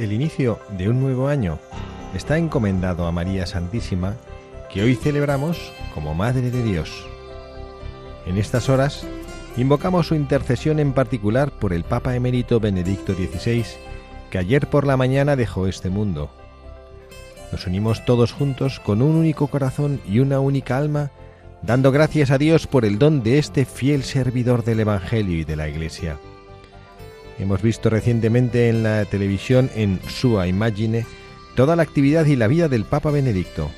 El inicio de un nuevo año está encomendado a María Santísima, que hoy celebramos como Madre de Dios. En estas horas invocamos su intercesión en particular por el Papa emérito Benedicto XVI, que ayer por la mañana dejó este mundo. Nos unimos todos juntos con un único corazón y una única alma, dando gracias a Dios por el don de este fiel servidor del Evangelio y de la Iglesia. Hemos visto recientemente en la televisión en Sua Imagine toda la actividad y la vida del Papa Benedicto.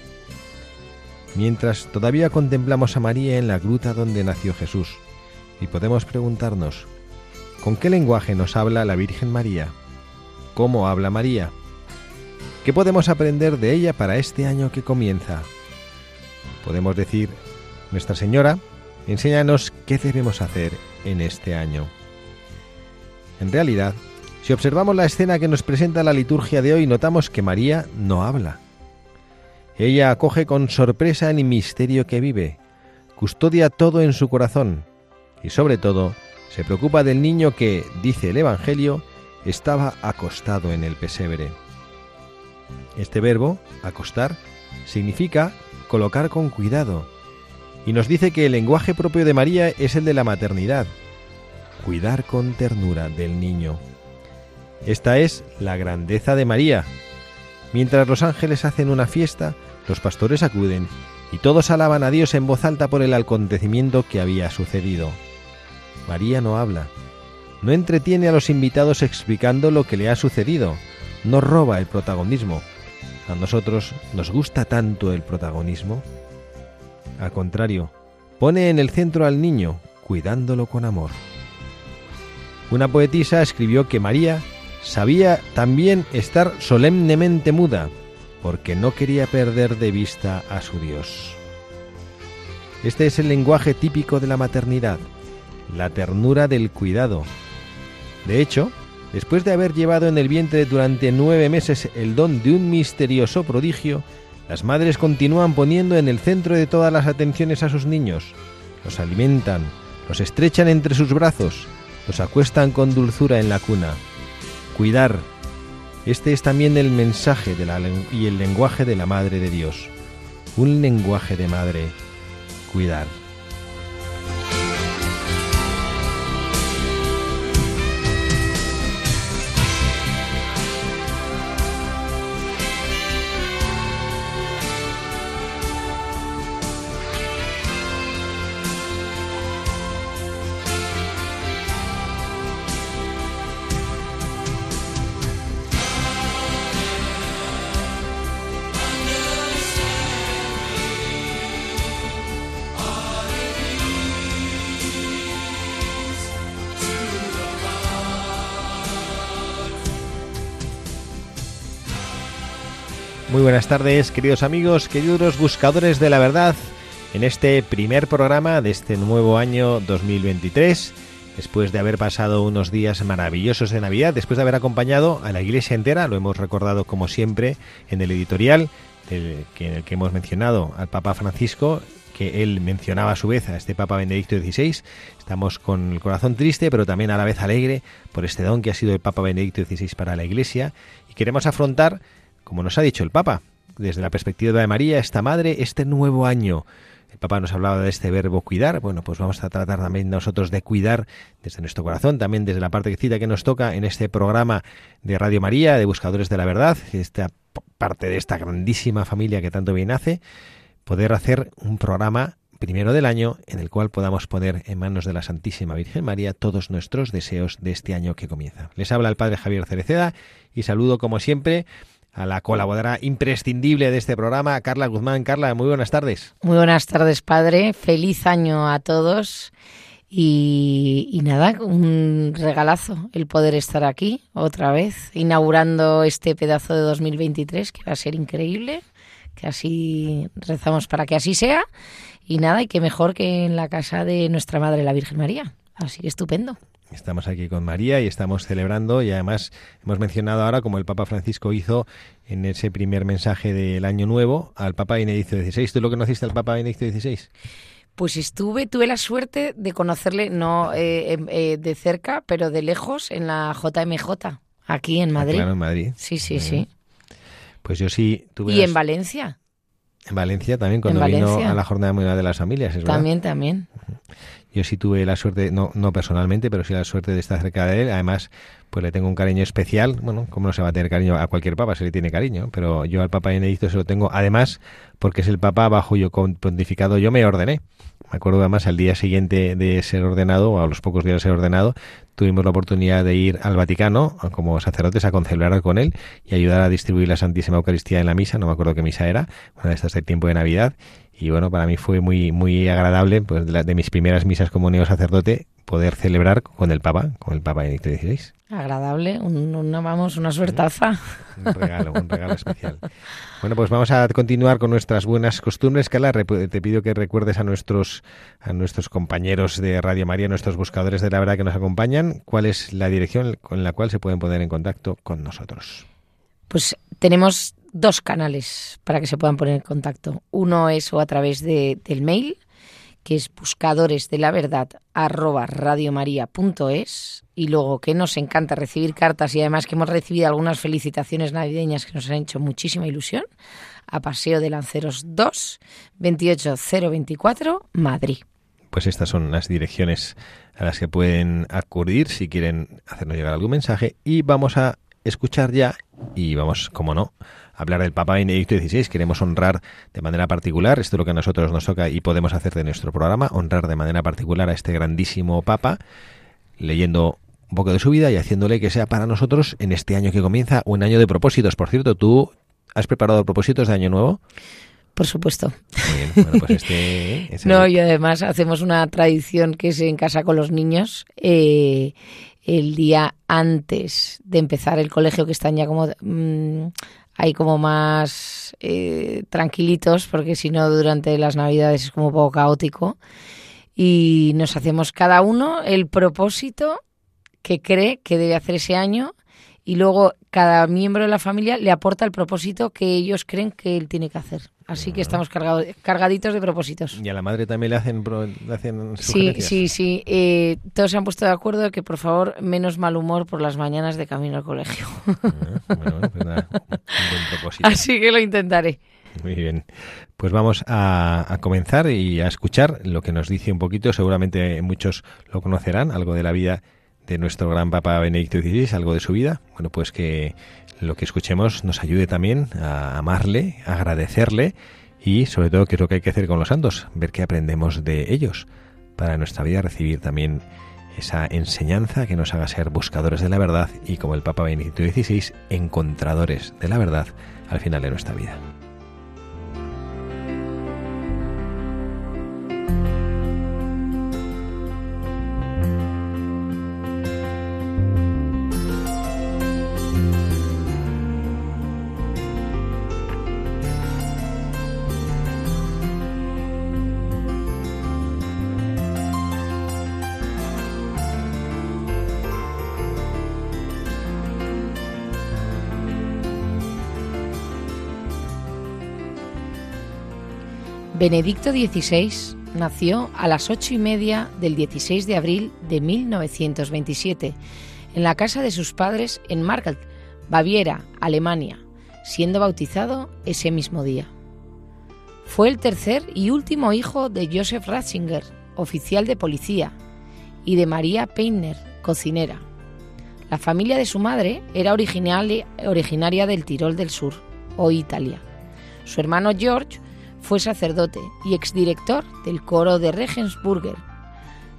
Mientras todavía contemplamos a María en la gruta donde nació Jesús, y podemos preguntarnos, ¿con qué lenguaje nos habla la Virgen María? ¿Cómo habla María? ¿Qué podemos aprender de ella para este año que comienza? Podemos decir, Nuestra Señora, enséñanos qué debemos hacer en este año. En realidad, si observamos la escena que nos presenta la liturgia de hoy, notamos que María no habla. Ella acoge con sorpresa el misterio que vive, custodia todo en su corazón y sobre todo se preocupa del niño que, dice el Evangelio, estaba acostado en el pesebre. Este verbo, acostar, significa colocar con cuidado y nos dice que el lenguaje propio de María es el de la maternidad, cuidar con ternura del niño. Esta es la grandeza de María. Mientras los ángeles hacen una fiesta, los pastores acuden y todos alaban a Dios en voz alta por el acontecimiento que había sucedido. María no habla, no entretiene a los invitados explicando lo que le ha sucedido, no roba el protagonismo. A nosotros nos gusta tanto el protagonismo. Al contrario, pone en el centro al niño, cuidándolo con amor. Una poetisa escribió que María sabía también estar solemnemente muda, porque no quería perder de vista a su Dios. Este es el lenguaje típico de la maternidad, la ternura del cuidado. De hecho, después de haber llevado en el vientre durante nueve meses el don de un misterioso prodigio, las madres continúan poniendo en el centro de todas las atenciones a sus niños, los alimentan, los estrechan entre sus brazos, los acuestan con dulzura en la cuna. Cuidar. Este es también el mensaje y el lenguaje de la Madre de Dios. Un lenguaje de madre. Cuidar. Buenas tardes, queridos amigos, queridos buscadores de la verdad, en este primer programa de este nuevo año 2023, después de haber pasado unos días maravillosos de Navidad, después de haber acompañado a la iglesia entera, lo hemos recordado como siempre en el editorial, en el que hemos mencionado al Papa Francisco, que él mencionaba a su vez a este Papa Benedicto XVI. Estamos con el corazón triste, pero también a la vez alegre por este don que ha sido el Papa Benedicto XVI para la Iglesia y queremos afrontar como nos ha dicho el Papa, desde la perspectiva de María, esta madre, este nuevo año, El Papa nos hablaba de este verbo cuidar. Bueno, pues vamos a tratar también nosotros de cuidar desde nuestro corazón, también desde la parte que cita que nos toca en este programa de Radio María, de Buscadores de la Verdad, esta parte de esta grandísima familia que tanto bien hace, poder hacer un programa primero del año en el cual podamos poner en manos de la Santísima Virgen María todos nuestros deseos de este año que comienza. Les habla el Padre Javier Cereceda y saludo como siempre a la colaboradora imprescindible de este programa, Carla Guzmán. Carla, muy buenas tardes. Muy buenas tardes, Padre. Feliz año a todos. Y, nada, un regalazo el poder estar aquí otra vez, inaugurando este pedazo de 2023 que va a ser increíble, que así rezamos para que así sea y nada, y que mejor que en la casa de nuestra Madre la Virgen María. Así que estupendo. Estamos aquí con María y estamos celebrando y además hemos mencionado ahora como el Papa Francisco hizo en ese primer mensaje del Año Nuevo al Papa Benedicto XVI. ¿Tú lo conociste al Papa Benedicto XVI? Pues estuve, tuve la suerte de conocerle, no eh, eh, de cerca, pero de lejos, en la JMJ, aquí en Madrid. Ah, claro, en Madrid. Sí, sí, sí. Pues yo sí tuve. ¿Y en Valencia? En Valencia también, cuando vino a la Jornada Mundial de las Familias, ¿es También, verdad? también. Yo sí tuve la suerte, no, no personalmente, pero sí la suerte de estar cerca de él. Además, pues le tengo un cariño especial. Bueno, ¿cómo no se va a tener cariño a cualquier papa? Se le tiene cariño. Pero yo al Papa Benedicto se lo tengo, además, porque es el papa bajo cuyo pontificado yo me ordené. Me acuerdo además al día siguiente de ser ordenado, o a los pocos días de ser ordenado, tuvimos la oportunidad de ir al Vaticano como sacerdotes a concelebrar con él y ayudar a distribuir la Santísima Eucaristía en la misa. No me acuerdo qué misa era, una de estas del tiempo de Navidad. Y bueno, para mí fue muy, muy agradable, pues de, la, de mis primeras misas como neosacerdote, poder celebrar con el Papa, con el Papa Benedicto XVI. Agradable, un, una, vamos, una suertaza. Un regalo, un regalo especial. Bueno, pues vamos a continuar con nuestras buenas costumbres. Carla, te pido que recuerdes a nuestros, a nuestros compañeros de Radio María, nuestros buscadores de la verdad que nos acompañan, cuál es la dirección con la cual se pueden poner en contacto con nosotros. Pues tenemos dos canales para que se puedan poner en contacto. Uno es o a través de, del mail, que es buscadores de la arroba y luego que nos encanta recibir cartas y además que hemos recibido algunas felicitaciones navideñas que nos han hecho muchísima ilusión a Paseo de Lanceros 2 28024 Madrid. Pues estas son las direcciones a las que pueden acudir si quieren hacernos llegar algún mensaje y vamos a escuchar ya y vamos, como no, hablar del Papa Benedicto XVI. Queremos honrar de manera particular, esto es lo que a nosotros nos toca y podemos hacer de nuestro programa, honrar de manera particular a este grandísimo Papa, leyendo un poco de su vida y haciéndole que sea para nosotros en este año que comienza un año de propósitos. Por cierto, ¿tú has preparado propósitos de año nuevo? Por supuesto. Muy bien. Bueno, pues este, ese... no, y además hacemos una tradición que es en casa con los niños. Eh, el día antes de empezar el colegio, que están ya como mmm, hay como más eh, tranquilitos, porque si no durante las navidades es como un poco caótico. Y nos hacemos cada uno el propósito que cree que debe hacer ese año y luego cada miembro de la familia le aporta el propósito que ellos creen que él tiene que hacer. Así que estamos cargado, cargaditos de propósitos. ¿Y a la madre también le hacen, le hacen Sí, sí, sí. Eh, todos se han puesto de acuerdo que, por favor, menos mal humor por las mañanas de camino al colegio. Ah, bueno, pues nada, un buen propósito. Así que lo intentaré. Muy bien. Pues vamos a, a, comenzar y a escuchar lo que nos dice un poquito. Seguramente muchos lo conocerán, algo de la vida de nuestro gran Papa Benedicto XVI, algo de su vida. Bueno, pues que lo que escuchemos nos ayude también a amarle, a agradecerle y sobre todo qué es lo que hay que hacer con los santos, ver qué aprendemos de ellos para nuestra vida recibir también esa enseñanza que nos haga ser buscadores de la verdad y como el Papa Benedicto XVI, encontradores de la verdad al final de nuestra vida. Benedicto XVI nació a las ocho y media del 16 de abril de 1927 en la casa de sus padres en Margalt, Baviera, Alemania, siendo bautizado ese mismo día. Fue el tercer y último hijo de Joseph Ratzinger, oficial de policía, y de María Peiner, cocinera. La familia de su madre era originaria del Tirol del Sur, hoy Italia. Su hermano George fue sacerdote y exdirector del coro de Regensburger.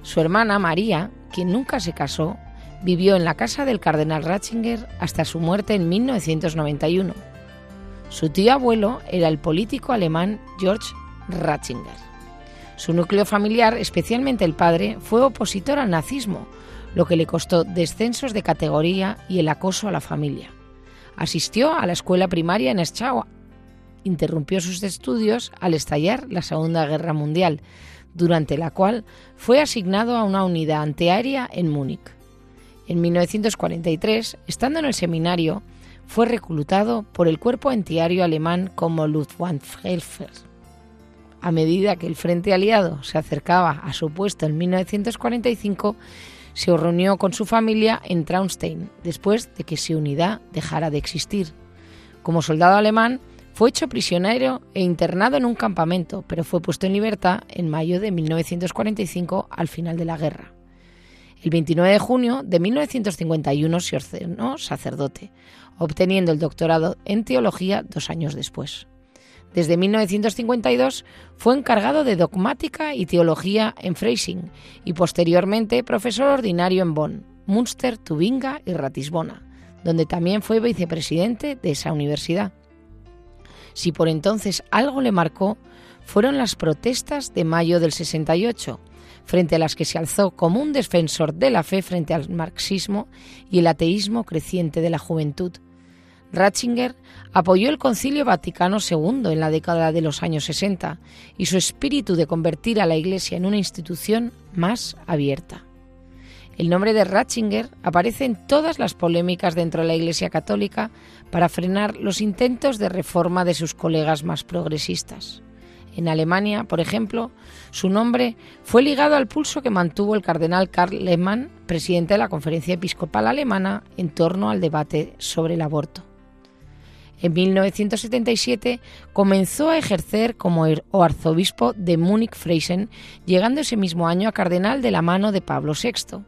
Su hermana María, quien nunca se casó, vivió en la casa del cardenal Ratzinger hasta su muerte en 1991. Su tío abuelo era el político alemán George Ratzinger. Su núcleo familiar, especialmente el padre, fue opositor al nazismo, lo que le costó descensos de categoría y el acoso a la familia. Asistió a la escuela primaria en Schau. Interrumpió sus estudios al estallar la Segunda Guerra Mundial, durante la cual fue asignado a una unidad antiaérea en Múnich. En 1943, estando en el seminario, fue reclutado por el cuerpo antiaéreo alemán como Luftwaffe. A medida que el Frente Aliado se acercaba a su puesto en 1945, se reunió con su familia en Traunstein, después de que su unidad dejara de existir. Como soldado alemán, fue hecho prisionero e internado en un campamento, pero fue puesto en libertad en mayo de 1945 al final de la guerra. El 29 de junio de 1951 se ordenó sacerdote, obteniendo el doctorado en teología dos años después. Desde 1952 fue encargado de dogmática y teología en Freising y posteriormente profesor ordinario en Bonn, Münster, Tubinga y Ratisbona, donde también fue vicepresidente de esa universidad. Si por entonces algo le marcó, fueron las protestas de mayo del 68, frente a las que se alzó como un defensor de la fe frente al marxismo y el ateísmo creciente de la juventud, Ratzinger apoyó el Concilio Vaticano II en la década de los años 60 y su espíritu de convertir a la Iglesia en una institución más abierta. El nombre de Ratzinger aparece en todas las polémicas dentro de la Iglesia Católica para frenar los intentos de reforma de sus colegas más progresistas. En Alemania, por ejemplo, su nombre fue ligado al pulso que mantuvo el cardenal Karl Lehmann, presidente de la Conferencia Episcopal Alemana, en torno al debate sobre el aborto. En 1977 comenzó a ejercer como arzobispo de Múnich-Freisen, llegando ese mismo año a cardenal de la mano de Pablo VI.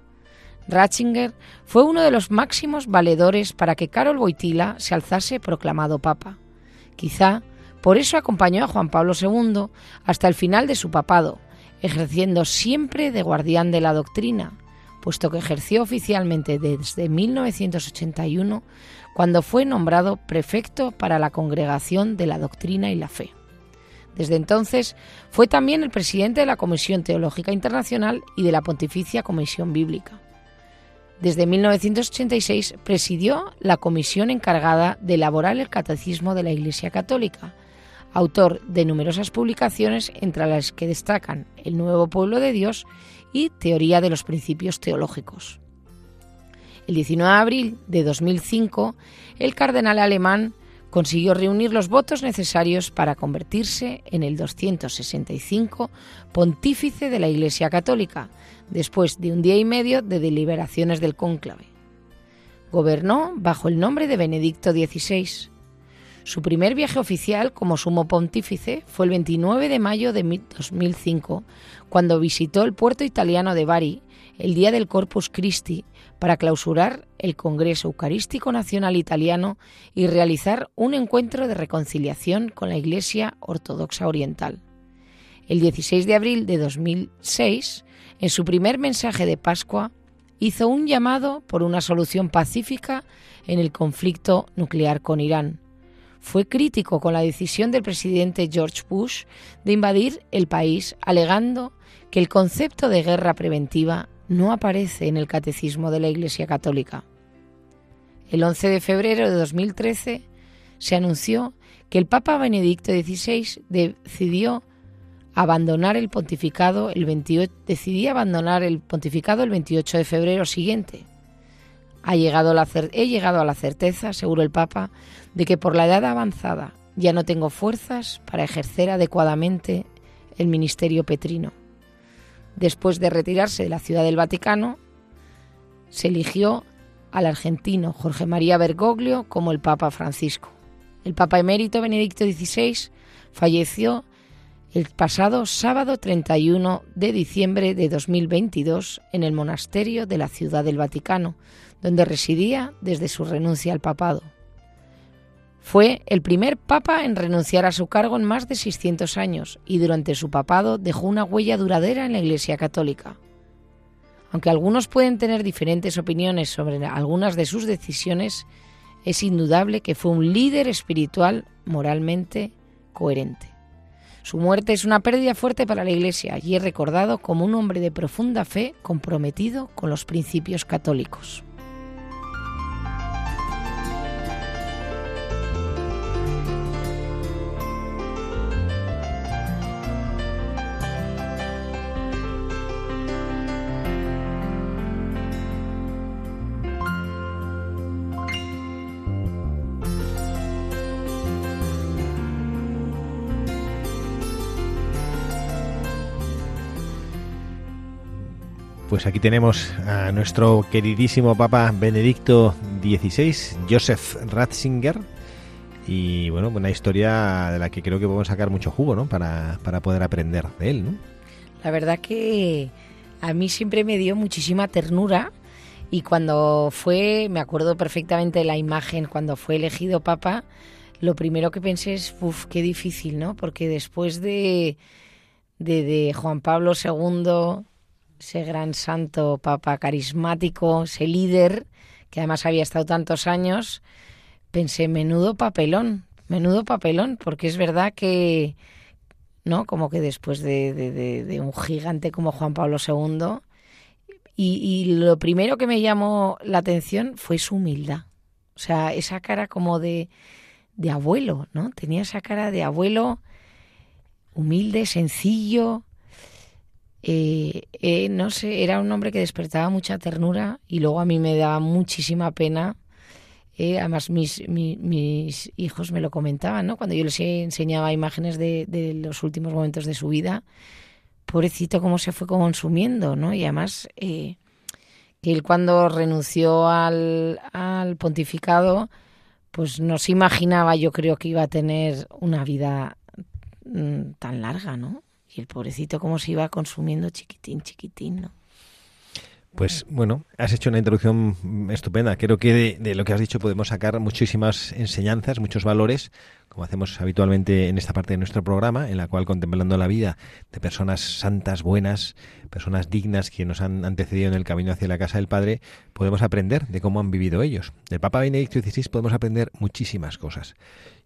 Ratzinger fue uno de los máximos valedores para que Karol Wojtyla se alzase proclamado papa. Quizá por eso acompañó a Juan Pablo II hasta el final de su papado, ejerciendo siempre de guardián de la doctrina, puesto que ejerció oficialmente desde 1981 cuando fue nombrado prefecto para la Congregación de la Doctrina y la Fe. Desde entonces fue también el presidente de la Comisión Teológica Internacional y de la Pontificia Comisión Bíblica. Desde 1986 presidió la comisión encargada de elaborar el Catecismo de la Iglesia Católica, autor de numerosas publicaciones entre las que destacan El Nuevo Pueblo de Dios y Teoría de los Principios Teológicos. El 19 de abril de 2005, el cardenal alemán consiguió reunir los votos necesarios para convertirse en el 265 pontífice de la Iglesia Católica, después de un día y medio de deliberaciones del cónclave. Gobernó bajo el nombre de Benedicto XVI. Su primer viaje oficial como sumo pontífice fue el 29 de mayo de 2005, cuando visitó el puerto italiano de Bari el día del Corpus Christi para clausurar el Congreso Eucarístico Nacional Italiano y realizar un encuentro de reconciliación con la Iglesia Ortodoxa Oriental. El 16 de abril de 2006, en su primer mensaje de Pascua, hizo un llamado por una solución pacífica en el conflicto nuclear con Irán. Fue crítico con la decisión del presidente George Bush de invadir el país, alegando que el concepto de guerra preventiva no aparece en el Catecismo de la Iglesia Católica. El 11 de febrero de 2013 se anunció que el Papa Benedicto XVI decidió abandonar el pontificado el 28, abandonar el pontificado el 28 de febrero siguiente. He llegado a la certeza, seguro el Papa, de que por la edad avanzada ya no tengo fuerzas para ejercer adecuadamente el ministerio petrino. Después de retirarse de la Ciudad del Vaticano, se eligió al argentino Jorge María Bergoglio como el Papa Francisco. El Papa emérito Benedicto XVI falleció el pasado sábado 31 de diciembre de 2022 en el monasterio de la Ciudad del Vaticano, donde residía desde su renuncia al papado. Fue el primer papa en renunciar a su cargo en más de 600 años y durante su papado dejó una huella duradera en la Iglesia Católica. Aunque algunos pueden tener diferentes opiniones sobre algunas de sus decisiones, es indudable que fue un líder espiritual moralmente coherente. Su muerte es una pérdida fuerte para la Iglesia y es recordado como un hombre de profunda fe comprometido con los principios católicos. Pues aquí tenemos a nuestro queridísimo Papa Benedicto XVI, Joseph Ratzinger, y bueno, una historia de la que creo que podemos sacar mucho jugo, ¿no? Para, para poder aprender de él. La verdad que a mí siempre me dio muchísima ternura y cuando fue, me acuerdo perfectamente de la imagen, cuando fue elegido Papa, lo primero que pensé es, uff, qué difícil, ¿no? Porque después de, de, de Juan Pablo II ese gran santo papa carismático, ese líder que además había estado tantos años, pensé, menudo papelón, menudo papelón, porque es verdad que, ¿no? Como que después de, un gigante como Juan Pablo II, y, y, lo primero que me llamó la atención fue su humildad. O sea, esa cara como de, de abuelo, ¿no? Tenía esa cara de abuelo humilde, sencillo, eh, eh, no sé, era un hombre que despertaba mucha ternura y luego a mí me daba muchísima pena. Eh, además, mis, mis, hijos me lo comentaban, ¿no? Cuando yo les enseñaba imágenes de, los últimos momentos de su vida, pobrecito cómo se fue consumiendo, ¿no? Y además, que él cuando renunció al, al pontificado, pues no se imaginaba, yo creo que iba a tener una vida mm, tan larga, ¿no? Y el pobrecito cómo se iba consumiendo chiquitín, chiquitín, ¿no? Pues bueno, has hecho una introducción estupenda. Creo que de, lo que has dicho podemos sacar muchísimas enseñanzas, muchos valores, como hacemos habitualmente en esta parte de nuestro programa, en la cual contemplando la vida de personas santas, buenas, personas dignas que nos han antecedido en el camino hacia la casa del Padre, podemos aprender de cómo han vivido ellos. Del Papa Benedicto XVI podemos aprender muchísimas cosas.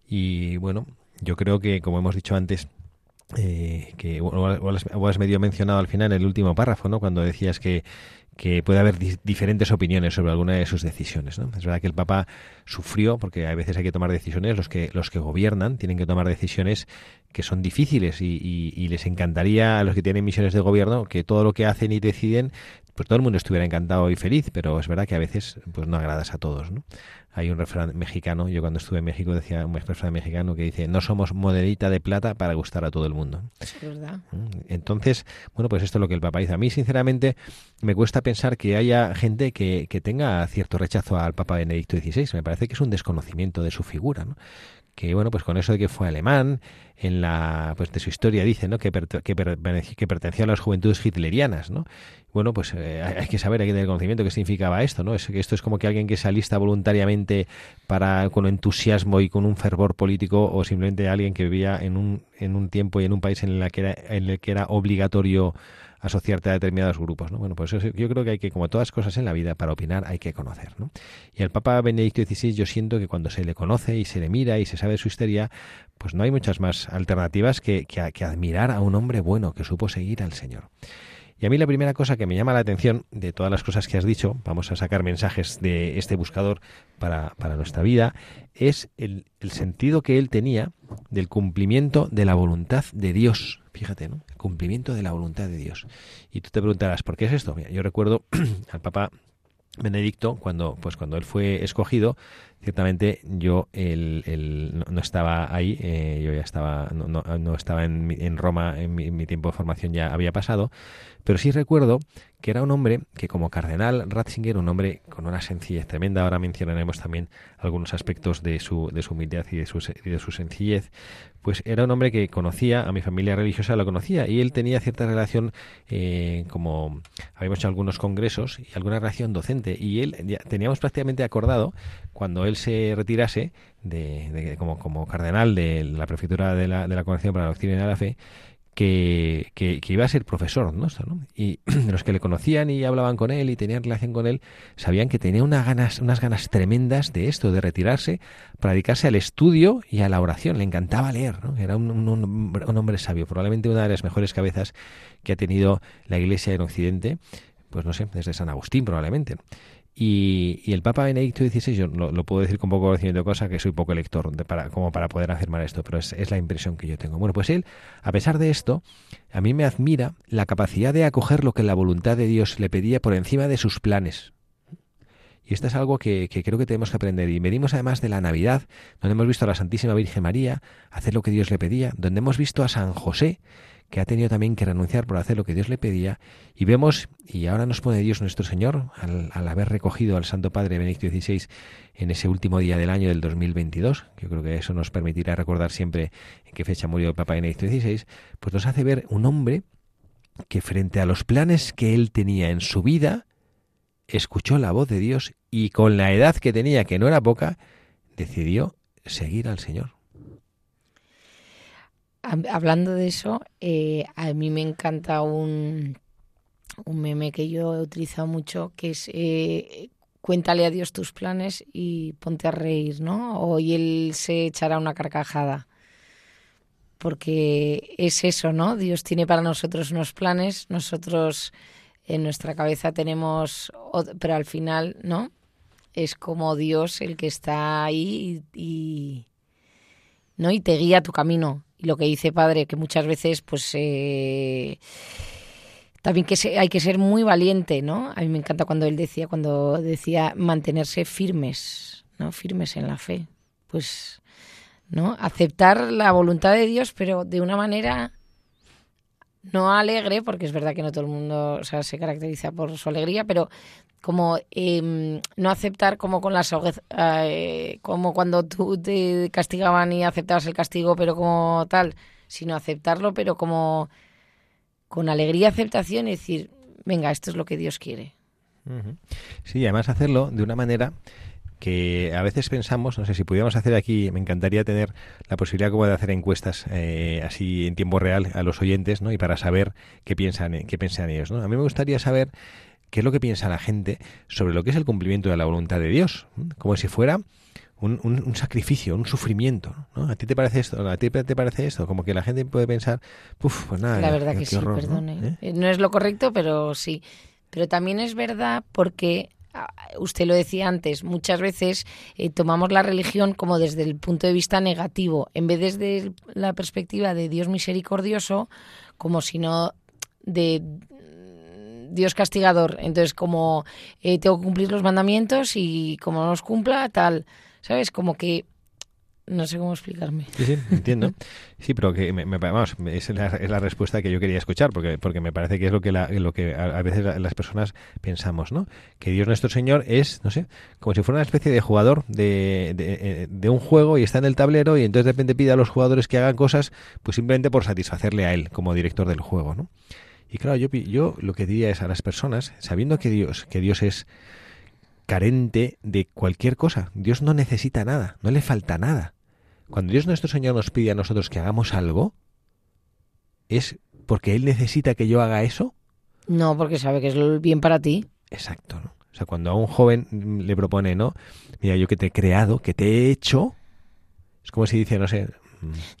Y bueno, yo creo que, como hemos dicho antes, eh, que o has, medio mencionado al final en el último párrafo, ¿no? Cuando decías que, que puede haber diferentes opiniones sobre alguna de sus decisiones. ¿no? Es verdad que el Papa sufrió, porque a veces hay que tomar decisiones, los que, los que gobiernan tienen que tomar decisiones que son difíciles y, y, les encantaría a los que tienen misiones de gobierno que todo lo que hacen y deciden, pues todo el mundo estuviera encantado y feliz, pero es verdad que a veces pues no agradas a todos. ¿no? hay un refrán mexicano, yo cuando estuve en México decía un refrán mexicano que dice, no somos modelita de plata para gustar a todo el mundo. Es verdad. Mm, entonces, bueno, pues esto es lo que el Papa dice. A mí, sinceramente, me cuesta pensar que haya gente que, que tenga cierto rechazo al Papa Benedicto XVI. Me parece que es un desconocimiento de su figura, ¿no? Que bueno pues con eso de que fue alemán en la pues de su historia dice no que, que, que a las juventudes hitlerianas no bueno, pues eh, hay que saber, hay que tener conocimiento qué significaba esto, ¿no? Es que esto es como que alguien que se alista voluntariamente para con entusiasmo y con un fervor político o simplemente alguien que vivía en un, en un tiempo y en un país en el que era, en el que era obligatorio asociarte a determinados grupos, ¿no? Bueno, pues yo creo que hay que, como todas cosas en la vida, para opinar hay que conocer, ¿no? Y al Papa Benedicto XVI yo siento que cuando se le conoce y se le mira y se sabe su histeria, pues no hay muchas más alternativas que, que, que admirar a un hombre bueno que supo seguir al Señor. Y a mí la primera cosa que me llama la atención de todas las cosas que has dicho, vamos a sacar mensajes de este buscador para, nuestra vida, es el, sentido que él tenía del cumplimiento de la voluntad de Dios. Fíjate, ¿no? El cumplimiento de la voluntad de Dios. Y tú te preguntarás, ¿por qué es esto? yo recuerdo al Papa Benedicto, cuando, pues cuando él fue escogido, ciertamente yo el, no, estaba ahí, eh, yo ya estaba, no, no, estaba en, en Roma, en mi, tiempo de formación ya había pasado, pero sí recuerdo que era un hombre que como cardenal Ratzinger, un hombre con una sencillez tremenda, ahora mencionaremos también algunos aspectos de su, de su humildad y de su, de su sencillez, pues era un hombre que conocía, a mi familia religiosa lo conocía, y él tenía cierta relación, eh, como habíamos hecho algunos congresos, y alguna relación docente, y él teníamos prácticamente acordado, cuando él se retirase de, como, como cardenal de la prefectura de la, de la Congregación para la Doctrina de la Fe, que, que, iba a ser profesor nuestro, ¿no? Y los que le conocían y hablaban con él y tenían relación con él, sabían que tenía unas ganas, unas ganas tremendas de esto, de retirarse, para dedicarse al estudio y a la oración. Le encantaba leer, ¿no? Era un, un, hombre sabio, probablemente una de las mejores cabezas que ha tenido la Iglesia en Occidente, pues no sé, desde San Agustín probablemente. Y, el Papa Benedicto XVI, yo lo, puedo decir con poco conocimiento de cosa, que soy poco lector para, como para poder afirmar esto, pero es, es, la impresión que yo tengo. Bueno, pues él, a pesar de esto, a mí me admira la capacidad de acoger lo que la voluntad de Dios le pedía por encima de sus planes. Y esto es algo que, que, creo que tenemos que aprender. Y venimos además de la Navidad, donde hemos visto a la Santísima Virgen María hacer lo que Dios le pedía, donde hemos visto a San José que ha tenido también que renunciar por hacer lo que Dios le pedía. Y vemos, y ahora nos pone Dios nuestro Señor, al, haber recogido al Santo Padre Benedicto XVI en ese último día del año del 2022, que yo creo que eso nos permitirá recordar siempre en qué fecha murió el Papa Benedicto XVI, pues nos hace ver un hombre que frente a los planes que él tenía en su vida, escuchó la voz de Dios y con la edad que tenía, que no era poca, decidió seguir al Señor. Hablando de eso, eh, a mí me encanta un, un meme que yo he utilizado mucho, que es eh, cuéntale a Dios tus planes y ponte a reír, ¿no? O y él se echará una carcajada. Porque es eso, ¿no? Dios tiene para nosotros unos planes, nosotros en nuestra cabeza tenemos, pero al final, ¿no? Es como Dios el que está ahí y, ¿no? y te guía tu camino y lo que dice padre, que muchas veces, pues, eh, también que hay que ser muy valiente, ¿no? A mí me encanta cuando él decía, cuando decía mantenerse firmes, ¿no? Firmes en la fe. Pues, ¿no? Aceptar la voluntad de Dios, pero de una manera no alegre, porque es verdad que no todo el mundo se caracteriza por su alegría, pero como eh, no aceptar como con las eh, como cuando tú te castigaban y aceptabas el castigo pero como tal sino aceptarlo pero como con alegría aceptación y decir venga esto es lo que Dios quiere sí además hacerlo de una manera que a veces pensamos, no sé si pudiéramos hacer aquí, me encantaría tener la posibilidad como de hacer encuestas eh, así en tiempo real a los oyentes, ¿no? Y para saber qué piensan, qué piensan ellos, ¿no? A mí me gustaría saber qué es lo que piensa la gente sobre lo que es el cumplimiento de la voluntad de Dios, como si fuera un, un, sacrificio, un sufrimiento. ¿no? ¿A ti te parece esto? ¿A ti te parece esto? Como que la gente puede pensar, Puf, pues nada. La verdad que sí, perdone. ¿no? ¿Eh? ¿eh? ¿no? es lo correcto, pero sí. Pero también es verdad porque ah, usted lo decía antes, muchas veces eh, tomamos la religión como desde el punto de vista negativo, en vez desde la perspectiva de Dios misericordioso, como si no de Dios castigador. Entonces, como eh, tengo que cumplir los mandamientos y como no los cumpla, tal, ¿sabes? Como que no sé cómo explicarme. Sí, sí, entiendo. Sí, pero que me, vamos, es la, es la, respuesta que yo quería escuchar, porque, porque me parece que es lo que, lo que a, veces las personas pensamos, ¿no? Que Dios nuestro Señor es, no sé, como si fuera una especie de jugador de, de, eh, de, un juego y está en el tablero y entonces de repente pide a los jugadores que hagan cosas, pues simplemente por satisfacerle a él como director del juego, ¿no? Y claro, yo, yo lo que diría es a las personas, sabiendo que Dios, que Dios es carente de cualquier cosa, Dios no necesita nada, no le falta nada. Cuando Dios nuestro Señor nos pide a nosotros que hagamos algo, ¿es porque Él necesita que yo haga eso? No, porque sabe que es bien para ti. Exacto, ¿no? O sea, cuando a un joven le propone, ¿no? Mira, yo que te he creado, que te he hecho, es como si dice, no sé,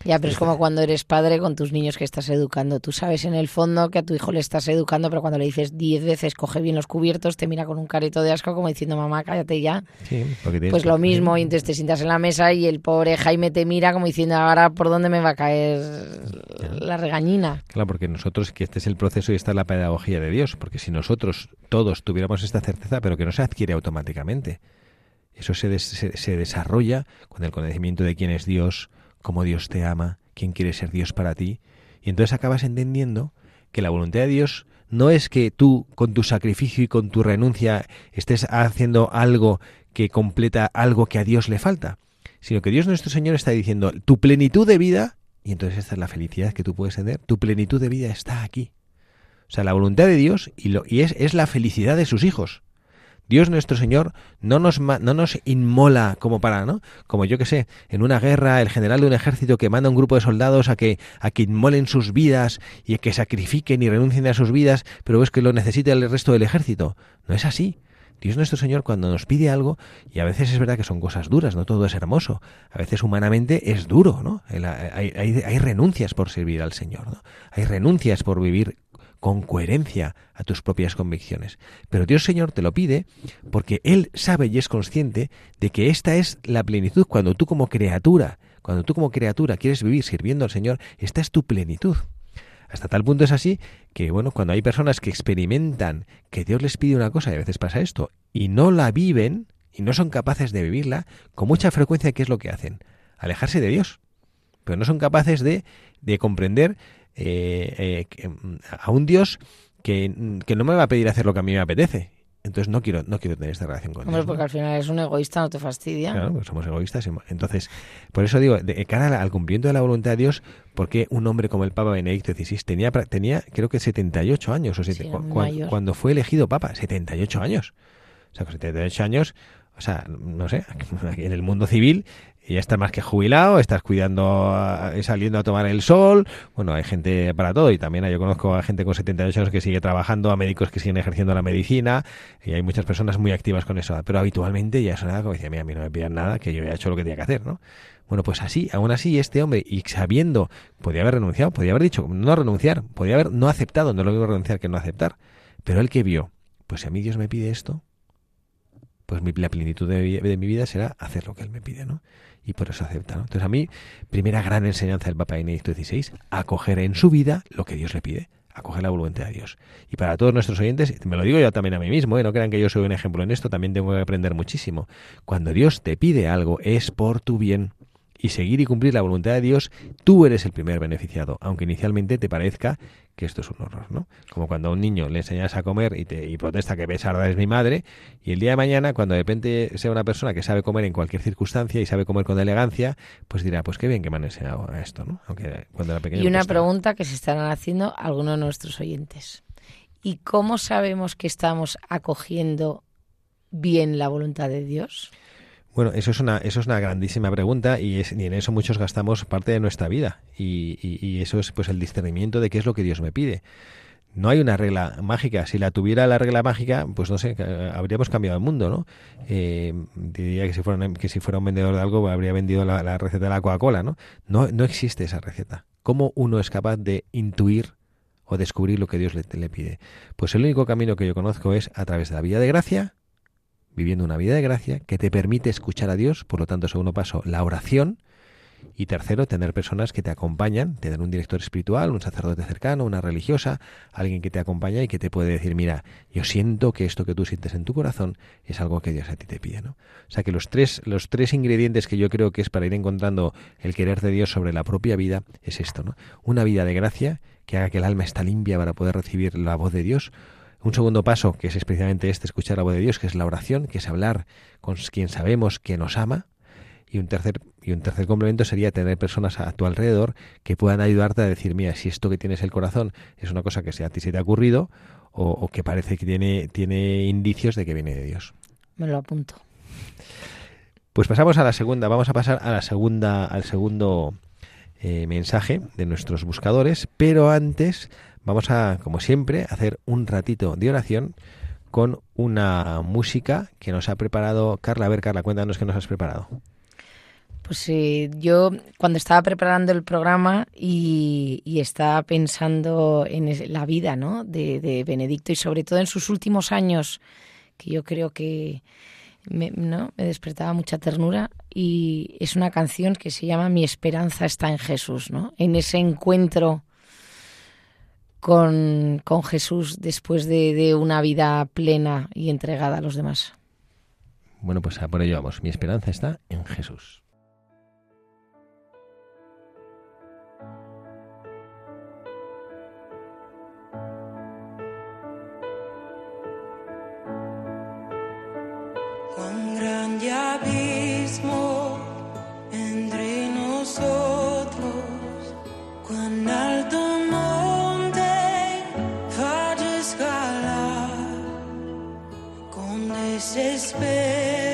ya, pero es como cuando eres padre con tus niños que estás educando. Tú sabes en el fondo que a tu hijo le estás educando, pero cuando le dices diez veces coge bien los cubiertos, te mira con un careto de asco como diciendo mamá, cállate ya. pues lo mismo, y entonces te sientas en la mesa y el pobre Jaime te mira como diciendo ahora por dónde me va a caer la regañina. Claro, porque nosotros, que este es el proceso y esta es la pedagogía de Dios, porque si nosotros todos tuviéramos esta certeza, pero que no se adquiere automáticamente Eso se, se, desarrolla con el conocimiento de quién es Dios, cómo Dios te ama, quién quiere ser Dios para ti. Y entonces acabas entendiendo que la voluntad de Dios no es que tú con tu sacrificio y con tu renuncia estés haciendo algo que completa algo que a Dios le falta, sino que Dios nuestro Señor está diciendo tu plenitud de vida, y entonces esta es la felicidad que tú puedes tener, tu plenitud de vida está aquí. O sea, la voluntad de Dios y, lo, y es, es la felicidad de sus hijos. Dios nuestro Señor no nos, no nos inmola como para, ¿no? Como yo que sé, en una guerra, el general de un ejército que manda a un grupo de soldados a que, a que inmolen sus vidas y a que sacrifiquen y renuncien a sus vidas, pero es que lo necesita el resto del ejército. No es así. Dios nuestro Señor cuando nos pide algo, y a veces es verdad que son cosas duras, no todo es hermoso, a veces humanamente es duro, ¿no? Hay, hay, hay renuncias por servir al Señor, ¿no? Hay renuncias por vivir con coherencia a tus propias convicciones. Pero Dios Señor te lo pide porque Él sabe y es consciente de que esta es la plenitud cuando tú como criatura, cuando tú como criatura quieres vivir sirviendo al Señor, esta es tu plenitud. Hasta tal punto es así que, bueno, cuando hay personas que experimentan que Dios les pide una cosa, y a veces pasa esto, y no la viven, y no son capaces de vivirla, con mucha frecuencia, ¿qué es lo que hacen? Alejarse de Dios. Pero no son capaces de, de comprender eh, eh, mm, a un Dios que, no me va a pedir hacer lo que a mí me apetece. Entonces no quiero, no quiero tener esta relación con Dios. porque al final es un egoísta, no te fastidia. Claro, pues somos egoístas. Entonces, por eso digo, de cara al cumplimiento de la voluntad de Dios, porque un hombre como el Papa Benedicto XVI tenía, tenía creo que 78 años, o cuando, fue elegido Papa, 78 años. O sea, con 78 años, o sea, no sé, en el mundo civil y ya estás más que jubilado, estás cuidando, saliendo a tomar el sol. Bueno, hay gente para todo y también yo conozco a gente con 78 años que sigue trabajando, a médicos que siguen ejerciendo la medicina y hay muchas personas muy activas con eso. Pero habitualmente ya es nada como decía, mira, a mí no me pidan nada, que yo ya he hecho lo que tenía que hacer, ¿no? Bueno, pues así, aún así, este hombre, y sabiendo, podía haber renunciado, podía haber dicho no renunciar, podía haber no aceptado, no lo mismo renunciar que no aceptar. Pero él que vio, pues si a mí Dios me pide esto, pues mi, la plenitud de, mi vida será hacer lo que él me pide, ¿no? y por eso acepta. Entonces a mí, primera gran enseñanza del Papa Benedicto XVI, acoger en su vida lo que Dios le pide, acoger la voluntad de Dios. Y para todos nuestros oyentes, me lo digo yo también a mí mismo, ¿eh? no crean que yo soy un ejemplo en esto, también tengo que aprender muchísimo. Cuando Dios te pide algo es por tu bien y seguir y cumplir la voluntad de Dios, tú eres el primer beneficiado, aunque inicialmente te parezca que esto es un horror, ¿no? Como cuando a un niño le enseñas a comer y, te, y protesta que pesarda es mi madre, y el día de mañana, cuando de repente sea una persona que sabe comer en cualquier circunstancia y sabe comer con elegancia, pues dirá, pues qué bien que me han enseñado a esto, ¿no? Aunque cuando era pequeño... Y una pregunta que se estarán haciendo algunos de nuestros oyentes. ¿Y cómo sabemos que estamos acogiendo bien la voluntad de Dios? Bueno, eso es una, eso es una grandísima pregunta y, es, en eso muchos gastamos parte de nuestra vida y, y, eso es pues el discernimiento de qué es lo que Dios me pide. No hay una regla mágica. Si la tuviera la regla mágica, pues no sé, habríamos cambiado el mundo, ¿no? Eh, diría que si, fuera que si fuera un vendedor de algo, habría vendido la, receta de la Coca-Cola, ¿no? ¿no? No existe esa receta. ¿Cómo uno es capaz de intuir o descubrir lo que Dios le, le pide? Pues el único camino que yo conozco es a través de la vida de gracia viviendo una vida de gracia que te permite escuchar a Dios, por lo tanto, segundo paso, la oración, y tercero, tener personas que te acompañan, tener un director espiritual, un sacerdote cercano, una religiosa, alguien que te acompaña y que te puede decir, mira, yo siento que esto que tú sientes en tu corazón es algo que Dios a ti te pide, ¿no? O sea que los tres, los tres ingredientes que yo creo que es para ir encontrando el querer de Dios sobre la propia vida es esto, ¿no? Una vida de gracia que haga que el alma está limpia para poder recibir la voz de Dios, un segundo paso, que es especialmente este, escuchar la voz de Dios, que es la oración, que es hablar con quien sabemos que nos ama. Y un tercer, y un tercer complemento sería tener personas a tu alrededor que puedan ayudarte a decir, mira, si esto que tienes el corazón es una cosa que a ti se te ha ocurrido o, que parece que tiene, tiene indicios de que viene de Dios. Me lo apunto. Pues pasamos a la segunda, vamos a pasar a la segunda, al segundo eh, mensaje de nuestros buscadores, pero antes vamos a, como siempre, hacer un ratito de oración con una música que nos ha preparado Carla. A ver, Carla, cuéntanos qué nos has preparado. Pues eh, yo cuando estaba preparando el programa y, estaba pensando en la vida ¿no? de, Benedicto y sobre todo en sus últimos años, que yo creo que me, me despertaba mucha ternura y es una canción que se llama Mi esperanza está en Jesús, ¿no? en ese encuentro con, con Jesús después de, de una vida plena y entregada a los demás. Bueno, pues a por ello vamos. Mi esperanza está en Jesús. Cuán entre nosotros, desespero.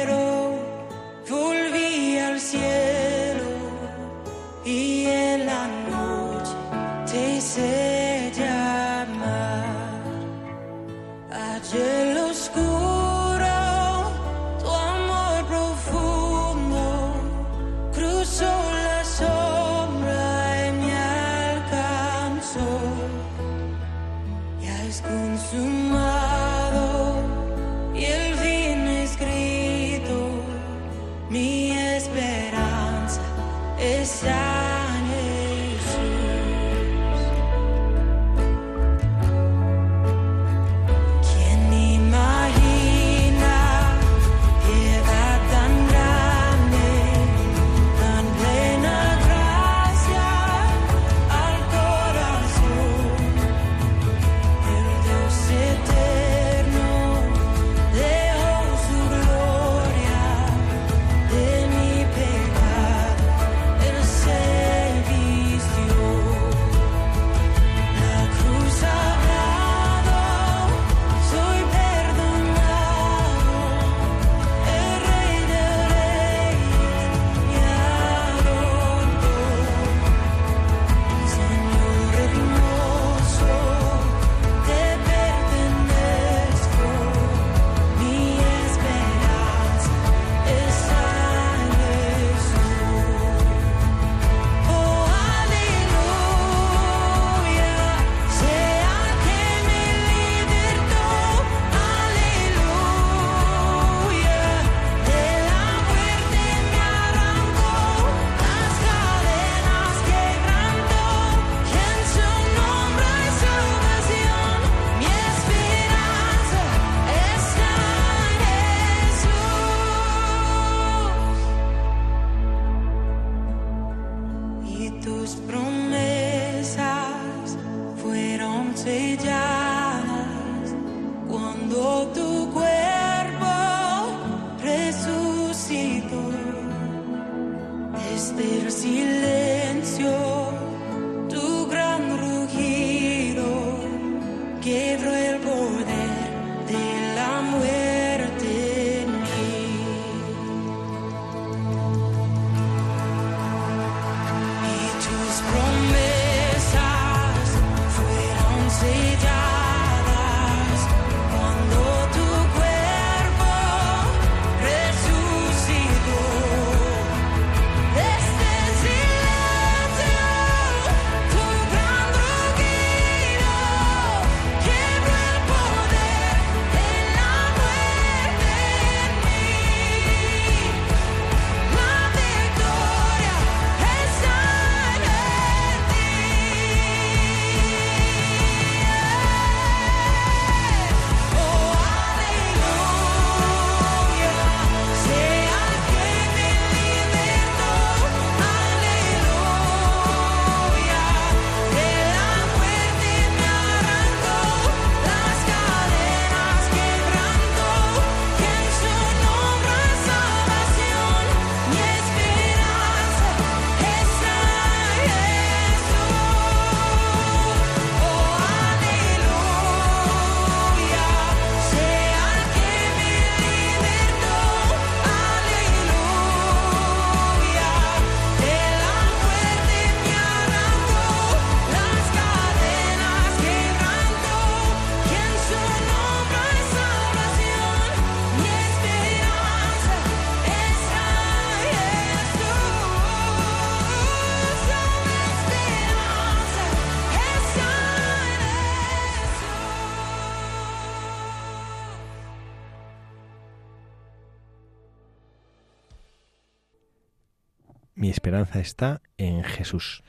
está en Jesús.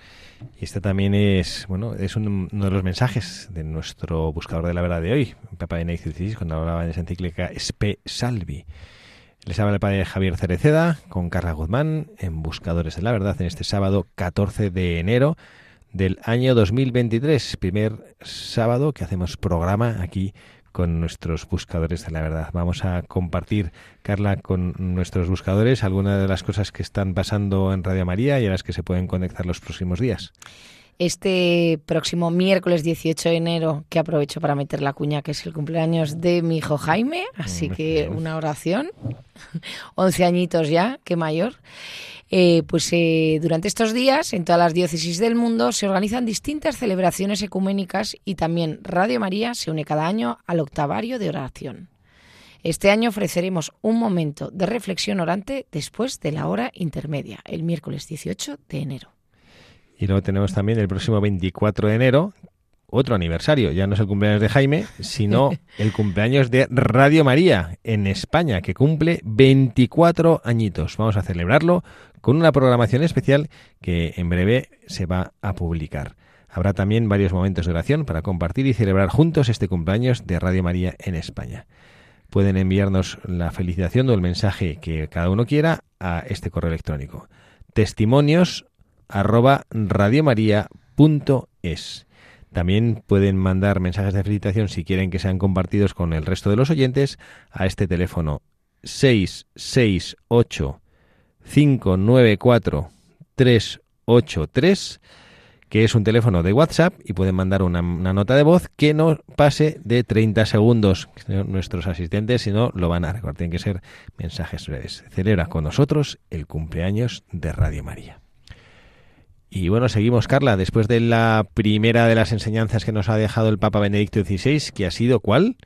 Y este también es, bueno, es un, uno de los mensajes de nuestro buscador de la verdad de hoy, Papa Benedicto XVI, cuando hablaba en esa encíclica Spe Salvi. Les habla el padre Javier Cereceda con Carla Guzmán en Buscadores de la Verdad en este sábado 14 de enero del año 2023, primer sábado que hacemos programa aquí con nuestros buscadores de la verdad. Vamos a compartir, Carla, con nuestros buscadores algunas de las cosas que están pasando en Radio María y a las que se pueden conectar los próximos días. Este próximo miércoles 18 de enero, que aprovecho para meter la cuña, que es el cumpleaños de mi hijo Jaime, así que una oración, 11 añitos ya, qué mayor. Eh, pues eh, durante estos días, en todas las diócesis del mundo, se organizan distintas celebraciones ecuménicas y también Radio María se une cada año al octavario de oración. Este año ofreceremos un momento de reflexión orante después de la hora intermedia, el miércoles 18 de enero. Y luego tenemos también el próximo 24 de enero, otro aniversario. Ya no es el cumpleaños de Jaime, sino el cumpleaños de Radio María en España, que cumple 24 añitos. Vamos a celebrarlo con una programación especial que en breve se va a publicar. Habrá también varios momentos de oración para compartir y celebrar juntos este cumpleaños de Radio María en España. Pueden enviarnos la felicitación o el mensaje que cada uno quiera a este correo electrónico. Testimonios arroba radiomaria.es. También pueden mandar mensajes de felicitación si quieren que sean compartidos con el resto de los oyentes a este teléfono 668 594 383 que es un teléfono de WhatsApp y pueden mandar una, una nota de voz que no pase de 30 segundos. Nuestros asistentes, si no, lo van a recordar. Tienen que ser mensajes breves. Celebra con nosotros el cumpleaños de Radio María. Y bueno, seguimos, Carla, después de la primera de las enseñanzas que nos ha dejado el Papa Benedicto XVI, que ha sido ¿cuál?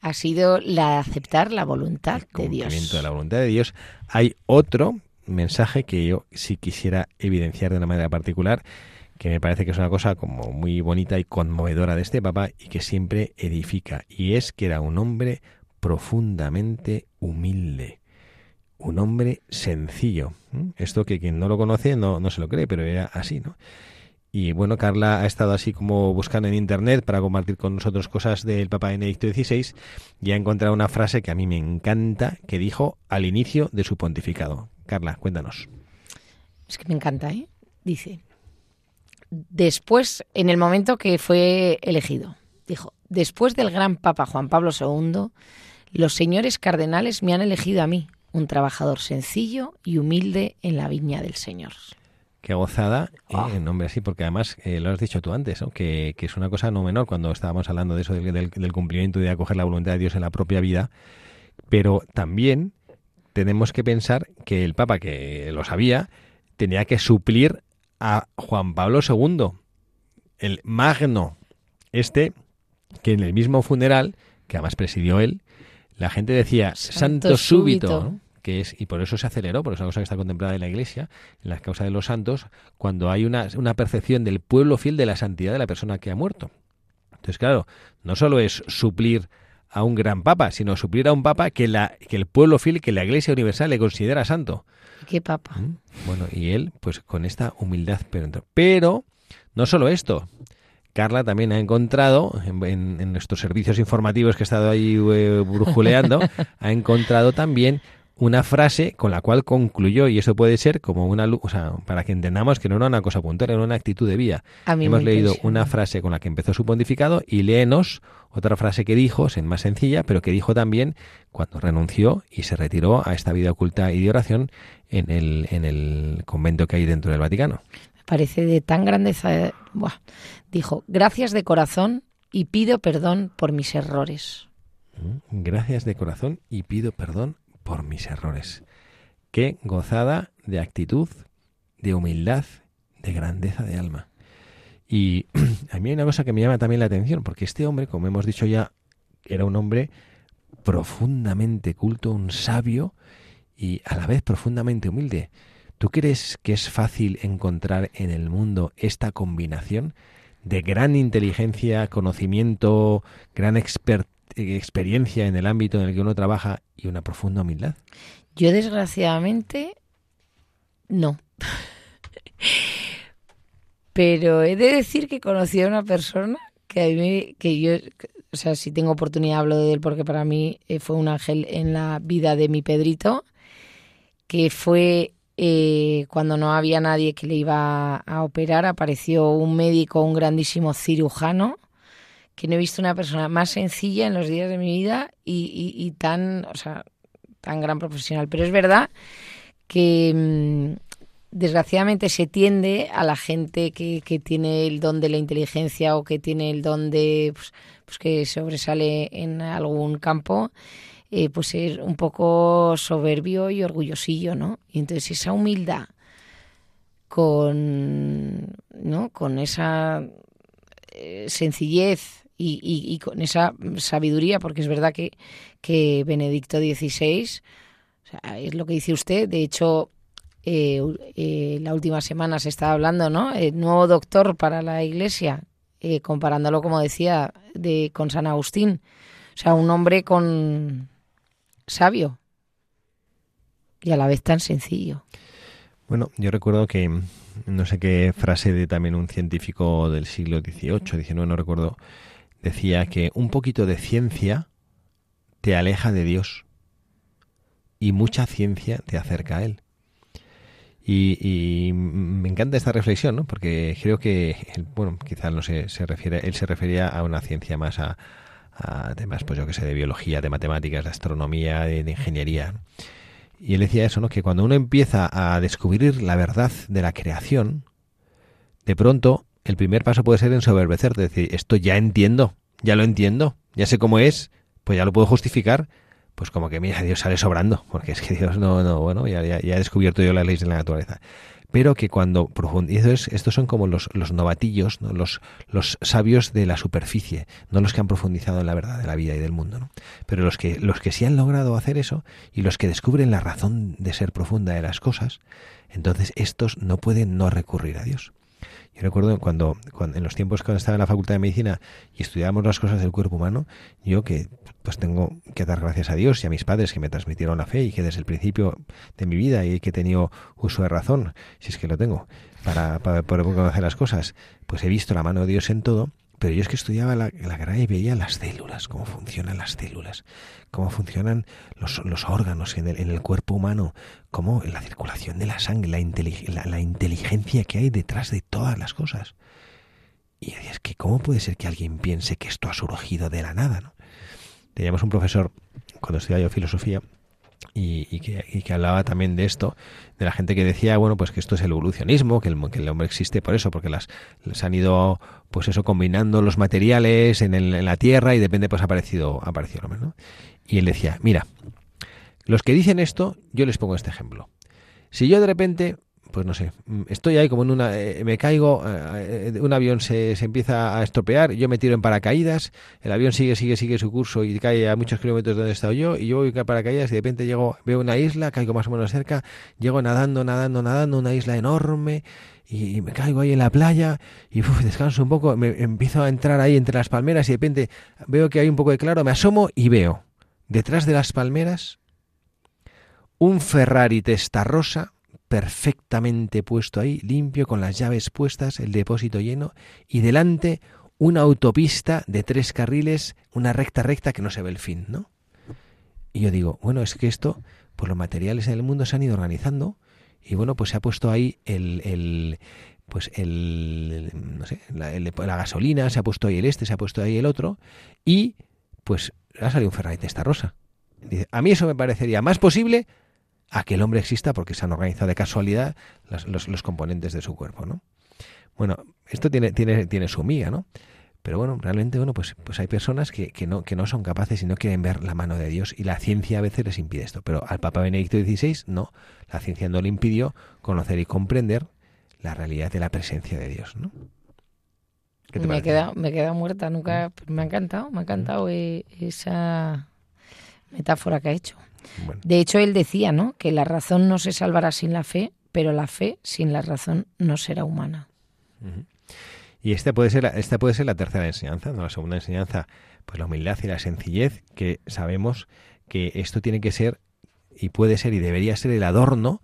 Ha sido la de aceptar la voluntad El de Dios. cumplimiento de la voluntad de Dios. Hay otro mensaje que yo sí quisiera evidenciar de una manera particular, que me parece que es una cosa como muy bonita y conmovedora de este Papa y que siempre edifica, y es que era un hombre profundamente humilde, un hombre sencillo. Esto que quien no lo conoce no, no se lo cree, pero era así, ¿no? Y bueno, Carla ha estado así como buscando en internet para compartir con nosotros cosas del Papa Benedicto XVI y ha encontrado una frase que a mí me encanta que dijo al inicio de su pontificado. Carla, cuéntanos. Es que me encanta, ¿eh? Dice, después, en el momento que fue elegido, dijo, después del gran Papa Juan Pablo II, los señores cardenales me han elegido a mí, un trabajador sencillo y humilde en la viña del Señor. Qué gozada, eh, Ah. en nombre así, porque además eh, lo has dicho tú antes, ¿no? que, que es una cosa no menor cuando estábamos hablando de eso, del, del- del cumplimiento y de acoger la voluntad de Dios en la propia vida, pero también tenemos que pensar que el Papa, que lo sabía, tenía que suplir a Juan Pablo II, el magno, este que en el mismo funeral, que además presidió él, la gente decía santo, Santo súbito, súbito. ¿no? que es y por eso se aceleró, porque es una cosa que está contemplada en la Iglesia, en la causa de los santos, cuando hay una, una percepción del pueblo fiel de la santidad de la persona que ha muerto. Entonces, claro, no solo es suplir a un gran papa, sino suplir a un papa que, la, que el pueblo fiel, que la Iglesia universal le considera santo. ¿Qué papa? ¿Mm? Bueno, y él, pues con esta humildad. Pero, pero no solo esto. Carla también ha encontrado, en, en- en nuestros servicios informativos que he estado ahí eh, brujuleando, ha encontrado también una frase con la cual concluyó, y eso puede ser como una luz, o sea, para que entendamos que no era una cosa puntual, era una actitud de vida. A mí Hemos leído una frase con la que empezó su pontificado y léenos otra frase que dijo, es más sencilla, pero que dijo también cuando renunció y se retiró a esta vida oculta y de oración en el, en el convento que hay dentro del Vaticano. Parece de tan grandeza. Dijo, gracias de corazón y pido perdón por mis errores. ¿Mm? Gracias de corazón y pido perdón por mis errores. Qué gozada de actitud, de humildad, de grandeza de alma. Y a mí hay una cosa que me llama también la atención, porque este hombre, como hemos dicho ya, era un hombre profundamente culto, un sabio y a la vez profundamente humilde. ¿Tú crees que es fácil encontrar en el mundo esta combinación de gran inteligencia, conocimiento, gran eh, experiencia en el ámbito en el que uno trabaja y una profunda humildad? Yo desgraciadamente no. Pero he de decir que conocí a una persona que a mí, que yo o sea, si tengo oportunidad hablo de él porque para mí eh, fue un ángel en la vida de mi Pedrito, que fue eh, cuando no había nadie que le iba a operar, apareció un médico, un grandísimo cirujano, que no he visto una persona más sencilla en los días de mi vida y, y- y tan, o sea, tan gran profesional. Pero es verdad que mm, desgraciadamente se tiende a la gente que, tiene el don de la inteligencia o que tiene el don de pues, pues que sobresale en algún campo eh, pues ser un poco soberbio y orgullosillo no y entonces esa humildad con no con esa eh, sencillez y, con esa sabiduría porque es verdad que que Benedicto XVI es lo que dice usted de hecho eh, eh, la última semana se estaba hablando, ¿no? El nuevo doctor para la Iglesia, comparándolo, como decía, de con San Agustín. O sea, un hombre con sabio y a la vez tan sencillo. Bueno, yo recuerdo que no sé qué frase de también un científico del siglo XVIII, XIX, no recuerdo, decía que un poquito de ciencia te aleja de Dios y mucha ciencia te acerca a Él. Y, y me encanta esta reflexión, ¿no? Porque creo que, bueno, quizás no sé, se refiere, él se refería a una ciencia más a, a temas, pues yo que sé, de biología, de matemáticas, de astronomía, de, ingeniería. Y él decía eso, ¿no? Que cuando uno empieza a descubrir la verdad de la creación, de pronto el primer paso puede ser ensoberbecerte, decir, esto ya entiendo, ya lo entiendo, ya sé cómo es, pues ya lo puedo justificar, pues como que mira, Dios sale sobrando, porque es que Dios no, no, bueno, ya, ya, ya he descubierto yo las leyes de la naturaleza. Pero que cuando profundizas, estos son como los, los novatillos, ¿no? los, los sabios de la superficie, no los que han profundizado en la verdad de la vida y del mundo. ¿no? Pero los que, los que sí han logrado hacer eso y los que descubren la razón de ser profunda de las cosas, entonces estos no pueden no recurrir a Dios. Yo recuerdo cuando, cuando en los tiempos cuando estaba en la Facultad de Medicina y estudiábamos las cosas del cuerpo humano, yo que pues tengo que dar gracias a Dios y a mis padres que me transmitieron la fe y que desde el principio de mi vida y que he tenido uso de razón, si es que lo tengo, para, para poder conocer las cosas, pues he visto la mano de Dios en todo, pero yo es que estudiaba la, la y veía las células, cómo funcionan las células, cómo funcionan los, los órganos en el, en el cuerpo humano, cómo la circulación de la sangre, la, inteli- la, la inteligencia que hay detrás de todas las cosas. Y es que cómo puede ser que alguien piense que esto ha surgido de la nada, ¿no? Teníamos un profesor cuando estudiaba yo filosofía y, que, hablaba también de esto, de la gente que decía, bueno, pues que esto es el evolucionismo, que el, hombre existe por eso, porque las, les han ido, pues eso, combinando los materiales en, la Tierra y de repente pues ha aparecido, ha aparecido el hombre, ¿no? Y él decía, mira, los que dicen esto, yo les pongo este ejemplo. Si yo de repente, pues no sé, mm, estoy ahí como en una, eh, me caigo, eh, eh, un avión se, se empieza a estropear, yo me tiro en paracaídas, el avión sigue, sigue, sigue su curso y cae a muchos kilómetros de donde he estado yo, y yo voy a paracaídas y de repente llego, veo una isla, caigo más o menos cerca, llego nadando, nadando, nadando, una isla enorme, y, y me caigo ahí en la playa, y uf, descanso un poco, me empiezo a entrar ahí entre las palmeras y de repente veo que hay un poco de claro, me asomo y veo, detrás de las palmeras, un Ferrari Testarossa perfectamente puesto ahí, limpio, con las llaves puestas, el depósito lleno, y delante una autopista de tres carriles, una recta recta que no se ve el fin, ¿no? Y yo digo, bueno, es que esto, pues los materiales en el mundo se han ido organizando, y bueno, pues se ha puesto ahí el, el pues el, no sé, la, la gasolina, se ha puesto ahí el este, se ha puesto ahí el otro, y pues ha salido un Ferrari Testarossa. Dice, a mí eso me parecería más posible a que el hombre exista porque se han organizado de casualidad los, los componentes de su cuerpo, ¿no? Bueno, esto tiene, tiene, tiene su miga, ¿no? Pero bueno, realmente, bueno, pues, pues hay personas que, que, no, que no son capaces y no quieren ver la mano de Dios y la ciencia a veces les impide esto. Pero al Papa Benedicto XVI, no. La ciencia no le impidió conocer y comprender la realidad de la presencia de Dios, ¿no? ¿Qué te Me he, quedado, me he quedado muerta, nunca, me ha encantado, me ha encantado eh, esa metáfora que ha hecho. Bueno, De hecho, él decía, ¿no? Que la razón no se salvará sin la fe, pero la fe sin la razón no será humana. Y esta puede ser la, esta puede ser la tercera enseñanza, ¿no? La segunda enseñanza, pues la humildad y la sencillez, que sabemos que esto tiene que ser y puede ser y debería ser el adorno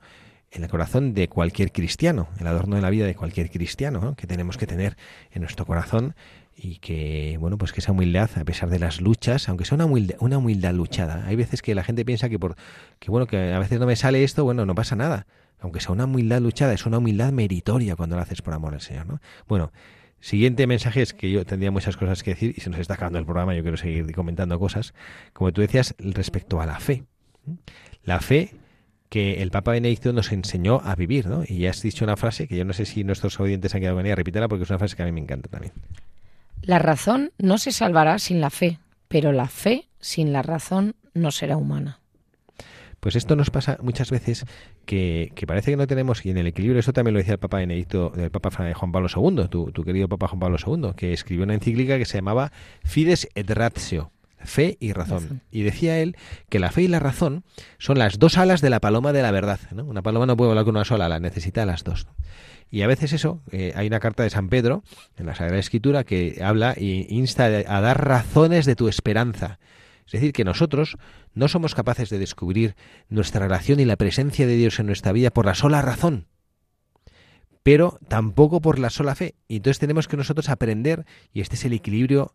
en el corazón de cualquier cristiano, el adorno de la vida de cualquier cristiano, ¿no? que tenemos que tener en nuestro corazón y que, bueno, pues que esa humildad, a pesar de las luchas, aunque sea una humildad, una humildad luchada, hay veces que la gente piensa que por, que bueno, que a veces no me sale esto, bueno, no pasa nada, aunque sea una humildad luchada, es una humildad meritoria cuando lo haces por amor al Señor, ¿no? Bueno, Siguiente mensaje es que yo tendría muchas cosas que decir y se nos está acabando el programa, yo quiero seguir comentando cosas. Como tú decías, respecto a la fe. La fe que el Papa Benedicto nos enseñó a vivir, ¿no? Y ya has dicho una frase que yo no sé si nuestros oyentes han quedado con ella, repítela porque es una frase que a mí me encanta también. La razón no se salvará sin la fe, pero la fe sin la razón no será humana. Pues esto nos pasa muchas veces que, parece que no tenemos, y en el equilibrio, eso también lo decía el Papa Benedicto, el Papa Juan Pablo II, tu querido Papa Juan Pablo II, que escribió una encíclica que se llamaba Fides et Ratio, fe y razón. Razón. Y decía él que la fe y la razón son las dos alas de la paloma de la verdad. ¿no? Una paloma no puede volar con una sola ala, necesita las dos. Y a veces eso, eh, hay una carta de San Pedro en la Sagrada Escritura que habla e insta a dar razones de tu esperanza. Es decir, que nosotros no somos capaces de descubrir nuestra relación y la presencia de Dios en nuestra vida por la sola razón, pero tampoco por la sola fe. Y entonces tenemos que nosotros aprender, y este es el equilibrio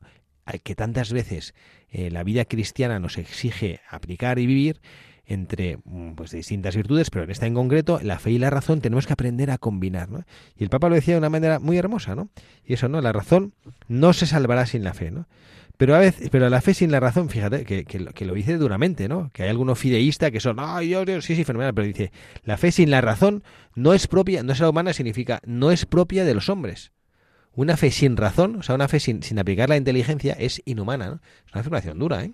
que tantas veces eh, la vida cristiana nos exige aplicar y vivir, entre mm, pues distintas virtudes, pero en esta en concreto, la fe y la razón tenemos que aprender a combinar, ¿no? Y el Papa lo decía de una manera muy hermosa, ¿no? Y eso, ¿no? La razón no se salvará sin la fe, ¿no? Pero a veces, pero la fe sin la razón, fíjate, que, que, lo- dice duramente, ¿no? Que hay algunos fideístas que son, ay, Dios, Dios, sí, sí, fenomenal, pero dice, la fe sin la razón no es propia, no es la humana, significa, no es propia de los hombres. Una fe sin razón, o sea, una fe sin, sin aplicar la inteligencia es inhumana, ¿no? Es una afirmación dura, ¿eh?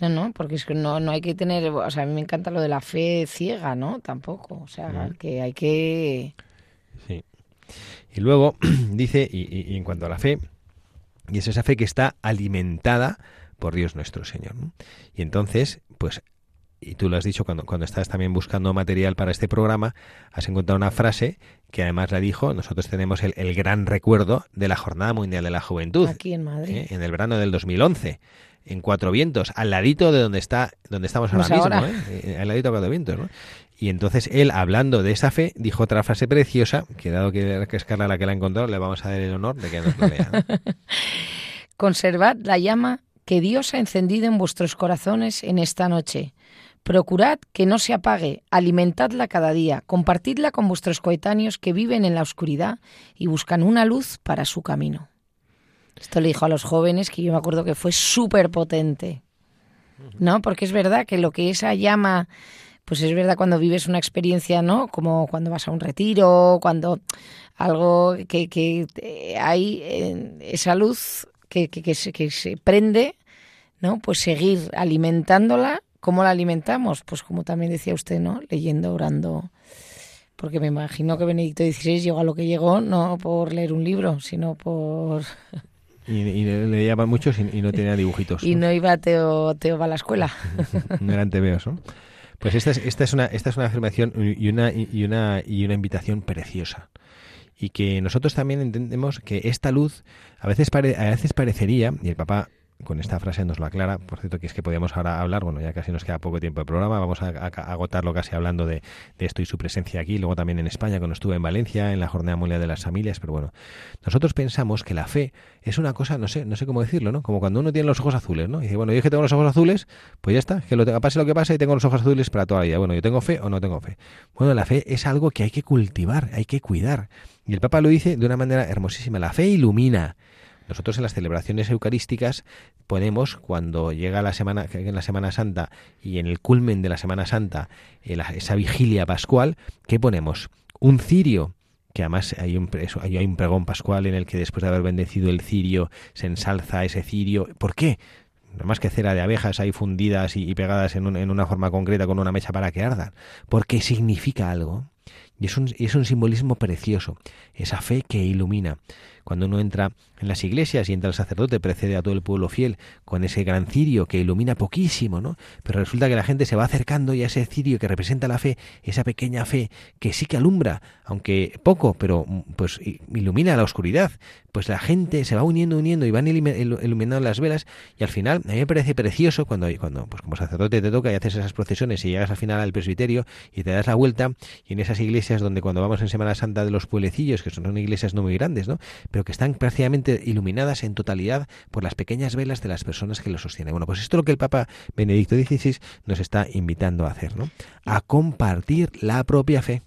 No, no, porque es que no, no hay que tener, o sea, a mí me encanta lo de la fe ciega, ¿no? Tampoco, o sea, que hay que... Sí. Y luego dice, y, y- y en cuanto a la fe, y es esa fe que está alimentada por Dios nuestro Señor. ¿no? Y entonces, pues, y tú lo has dicho cuando, cuando estás también buscando material para este programa, has encontrado una frase que además la dijo, nosotros tenemos el, el gran recuerdo de la Jornada Mundial de la Juventud, Aquí en Madrid. ¿eh? en el verano del 2011. En Cuatro Vientos, al ladito de donde está, donde estamos ahora Pues mismo, ahora. ¿eh? Eh, al ladito de Cuatro Vientos, ¿no? Y entonces él, hablando de esa fe, dijo otra frase preciosa, que dado que es Carla la que la ha encontrado, le vamos a dar el honor de que nos lo lea. ¿no? Conservad la llama que Dios ha encendido en vuestros corazones en esta noche. Procurad que no se apague, alimentadla cada día, compartidla con vuestros coetáneos que viven en la oscuridad y buscan una luz para su camino. Esto le dijo a los jóvenes que yo me acuerdo que fue súper potente. ¿No? Porque es verdad que lo que esa llama, pues es verdad cuando vives una experiencia, ¿no? Como cuando vas a un retiro, cuando algo que, que hay esa luz que, que, que se, que se prende, ¿no? Pues seguir alimentándola. ¿Cómo la alimentamos? Pues como también decía usted, ¿no? Leyendo, orando. Porque me imagino que Benedicto XVI llegó a lo que llegó no por leer un libro, sino por... Y, y le le llaman muchos y, y no tenía dibujitos. Y ¿no? no iba Teo, Teo va a la escuela. No eran tebeos, ¿no? Pues esta es, esta es una esta es una afirmación y una y una y una invitación preciosa. Y que nosotros también entendemos que esta luz a veces pare- a veces parecería y el papá con esta frase nos lo aclara, por cierto que es que podíamos ahora hablar, bueno, ya casi nos queda poco tiempo de programa, vamos a, agotarlo casi hablando de, esto y su presencia aquí, luego también en España, cuando estuve en Valencia, en la Jornada Mundial de las Familias, pero bueno, nosotros pensamos que la fe es una cosa, no sé, no sé cómo decirlo, ¿no? Como cuando uno tiene los ojos azules, ¿no? Dice, bueno, yo es que tengo los ojos azules, pues ya está, que lo tenga, pase lo que pase, y tengo los ojos azules para toda la vida. Bueno, yo tengo fe o no tengo fe. Bueno, la fe es algo que hay que cultivar, hay que cuidar. Y el Papa lo dice de una manera hermosísima, la fe ilumina. Nosotros en las celebraciones eucarísticas ponemos cuando llega la semana en la Semana Santa y en el culmen de la Semana Santa eh, esa vigilia pascual, ¿qué ponemos? Un cirio que además hay un, hay un pregón pascual en el que después de haber bendecido el cirio se ensalza ese cirio. ¿Por qué? No más que cera de abejas ahí fundidas y, pegadas en, un- en una forma concreta con una mecha para que ardan. Porque significa algo. Y es un, es un simbolismo precioso, esa fe que ilumina. Cuando uno entra en las iglesias y entra el sacerdote, precede a todo el pueblo fiel con ese gran cirio que ilumina poquísimo, ¿no? Pero resulta que la gente se va acercando y a ese cirio que representa la fe, esa pequeña fe que sí que alumbra, aunque poco, pero mm, pues ilumina la oscuridad, pues la gente se va uniendo, uniendo y van ilumi- ilu- iluminando las velas y al final a mí me parece precioso cuando, cuando pues como sacerdote te toca y haces esas procesiones y llegas al final al presbiterio y te das la vuelta y en esas iglesias donde cuando vamos en Semana Santa de los pueblecillos, que son iglesias no muy grandes, ¿no? Pero que están prácticamente iluminadas en totalidad por las pequeñas velas de las personas que lo sostienen. Bueno, pues esto es lo que el Papa Benedicto XVI nos está invitando a hacer, ¿no? A compartir la propia fe.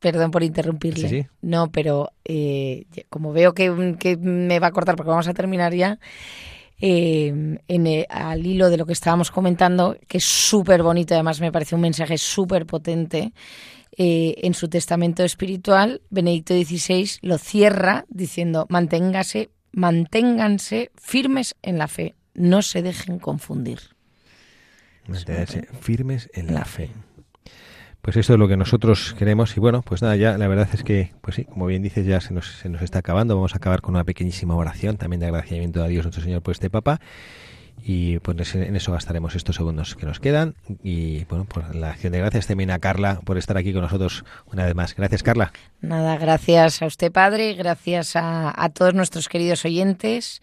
Perdón por interrumpirle. Sí, sí. No, pero eh, como veo que, que me va a cortar porque vamos a terminar ya, eh, en el- al hilo de lo que estábamos comentando, que es súper bonito, además me parece un mensaje súper potente, eh, en su testamento espiritual, Benedicto XVI lo cierra diciendo, manténgase, manténganse firmes en la fe, no se dejen confundir. Mantenerse firmes en la fe. Pues eso es lo que nosotros queremos y bueno, pues nada, ya la verdad es que, pues sí, como bien dices, ya se nos, se nos está acabando. Vamos a acabar con una pequeñísima oración también de agradecimiento a Dios nuestro Señor por este Papa y pues en eso gastaremos estos segundos que nos quedan y bueno, por la acción de gracias también a Carla por estar aquí con nosotros una vez más. Gracias, Carla. Nada, gracias a usted, padre, gracias a, a todos nuestros queridos oyentes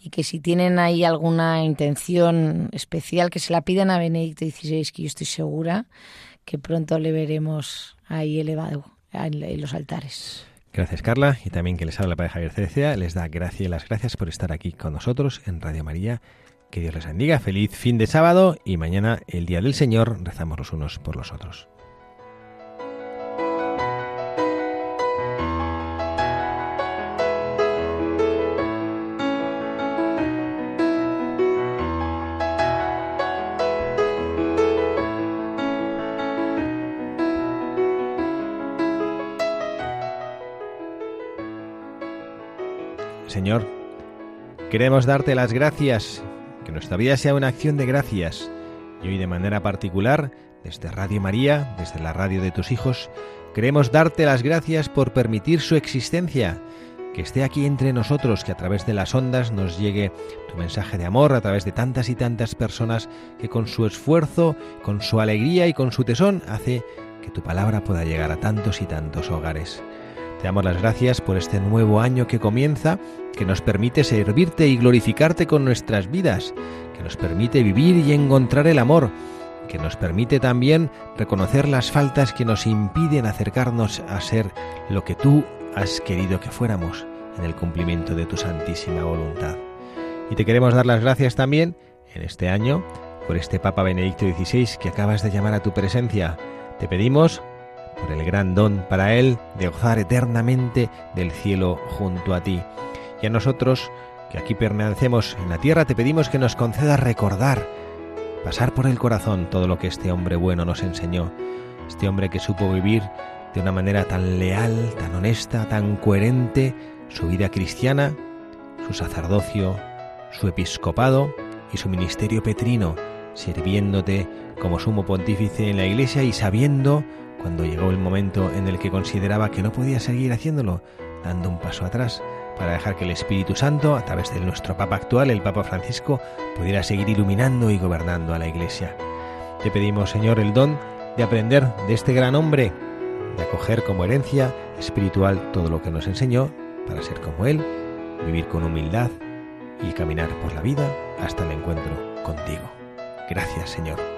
y que si tienen ahí alguna intención especial, que se la pidan a Benedicto XVI, que yo estoy segura que pronto le veremos ahí elevado en, en los altares. Gracias, Carla, y también que les habla para Javier Cerecea. Les da gracias y las gracias por estar aquí con nosotros en Radio María. Que Dios les bendiga. Feliz fin de sábado y mañana, el Día del Señor, rezamos los unos por los otros. Señor, queremos darte las gracias, nuestra vida sea una acción de gracias. Y hoy de manera particular, desde Radio María, desde la radio de tus hijos, queremos darte las gracias por permitir su existencia, que esté aquí entre nosotros, que a través de las ondas nos llegue tu mensaje de amor, a través de tantas y tantas personas que con su esfuerzo, con su alegría y con su tesón hace que tu palabra pueda llegar a tantos y tantos hogares. Te damos las gracias por este nuevo año que comienza, que nos permite servirte y glorificarte con nuestras vidas, que nos permite vivir y encontrar el amor, que nos permite también reconocer las faltas que nos impiden acercarnos a ser lo que tú has querido que fuéramos en el cumplimiento de tu santísima voluntad. Y te queremos dar las gracias también en este año por este Papa Benedicto XVI que acabas de llamar a tu presencia. Te pedimos por el gran don para Él de gozar eternamente del cielo junto a ti. Y a nosotros, que aquí permanecemos en la tierra, te pedimos que nos concedas recordar, pasar por el corazón todo lo que este hombre bueno nos enseñó, este hombre que supo vivir de una manera tan leal, tan honesta, tan coherente, su vida cristiana, su sacerdocio, su episcopado y su ministerio petrino, sirviéndote como sumo pontífice en la iglesia y sabiendo cuando llegó el momento en el que consideraba que no podía seguir haciéndolo, dando un paso atrás para dejar que el Espíritu Santo, a través de nuestro Papa actual, el Papa Francisco, pudiera seguir iluminando y gobernando a la Iglesia. Te pedimos, Señor, el don de aprender de este gran hombre, de acoger como herencia espiritual todo lo que nos enseñó, para ser como Él, vivir con humildad y caminar por la vida hasta el encuentro contigo. Gracias, Señor.